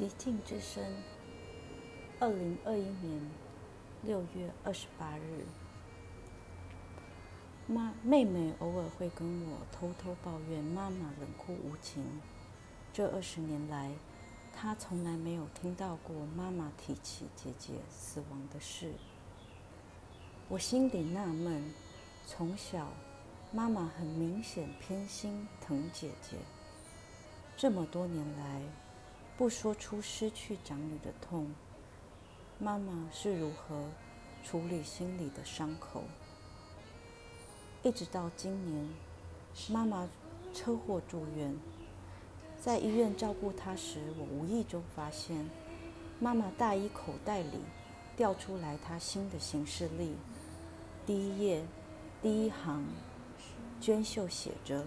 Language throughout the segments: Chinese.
寂静之声，二零二一年六月二十八日。妈，妹妹偶尔会跟我偷偷抱怨妈妈冷酷无情。这二十年来，她从来没有听到过妈妈提起姐姐死亡的事。我心里纳闷，从小妈妈很明显偏心疼姐姐，这么多年来。不说出失去长女的痛，妈妈是如何处理心里的伤口？一直到今年，妈妈车祸住院，在医院照顾她时，我无意中发现，妈妈大衣口袋里掉出来她新的行事历，第一页第一行，娟秀写着：“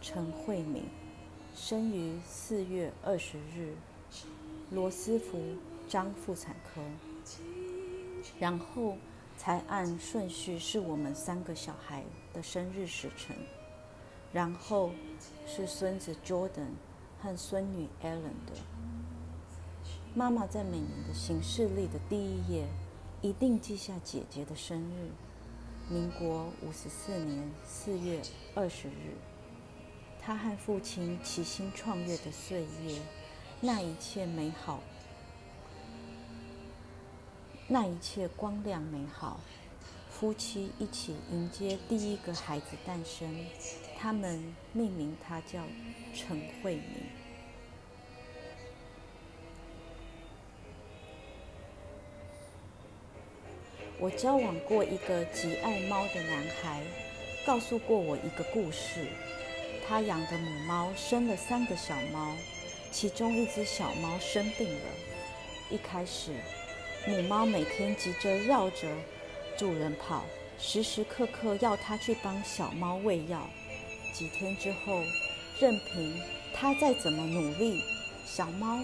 陈慧敏。”生于四月二十日，罗斯福张妇产科。然后才按顺序是我们三个小孩的生日时辰，然后是孙子 Jordan 和孙女 Ellen 的。妈妈在每年的行事历的第一页一定记下姐姐的生日，民国五十四年四月二十日。他和父亲齐心创业的岁月，那一切美好，那一切光亮美好，夫妻一起迎接第一个孩子诞生，他们命名他叫陈慧敏。我交往过一个极爱猫的男孩，告诉过我一个故事。他养的母猫生了三个小猫，其中一只小猫生病了。一开始，母猫每天急着绕着主人跑，时时刻刻要它去帮小猫喂药。几天之后，任凭它再怎么努力，小猫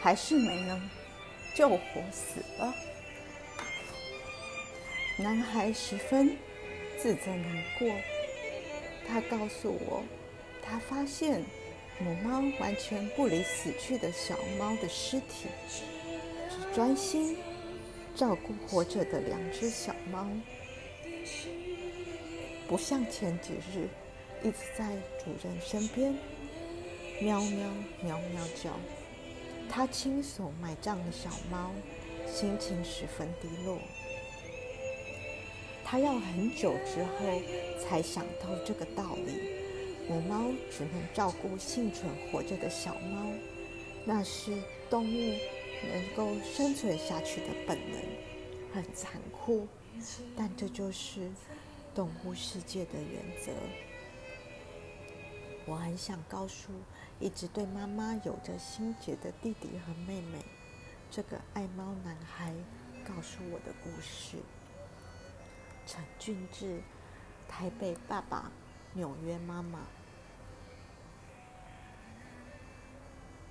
还是没能救活死了。男孩十分自责难过，他告诉我。他发现母猫完全不理死去的小猫的尸体，只专心照顾活着的两只小猫，不像前几日一直在主人身边喵喵喵喵叫。他亲手埋葬了小猫，心情十分低落。他要很久之后才想到这个道理。母猫只能照顾幸存活着的小猫，那是动物能够生存下去的本能，很残酷，但这就是动物世界的原则。我很想告诉一直对妈妈有着心结的弟弟和妹妹，这个爱猫男孩告诉我的故事。陈俊志，台北爸爸。纽约妈妈。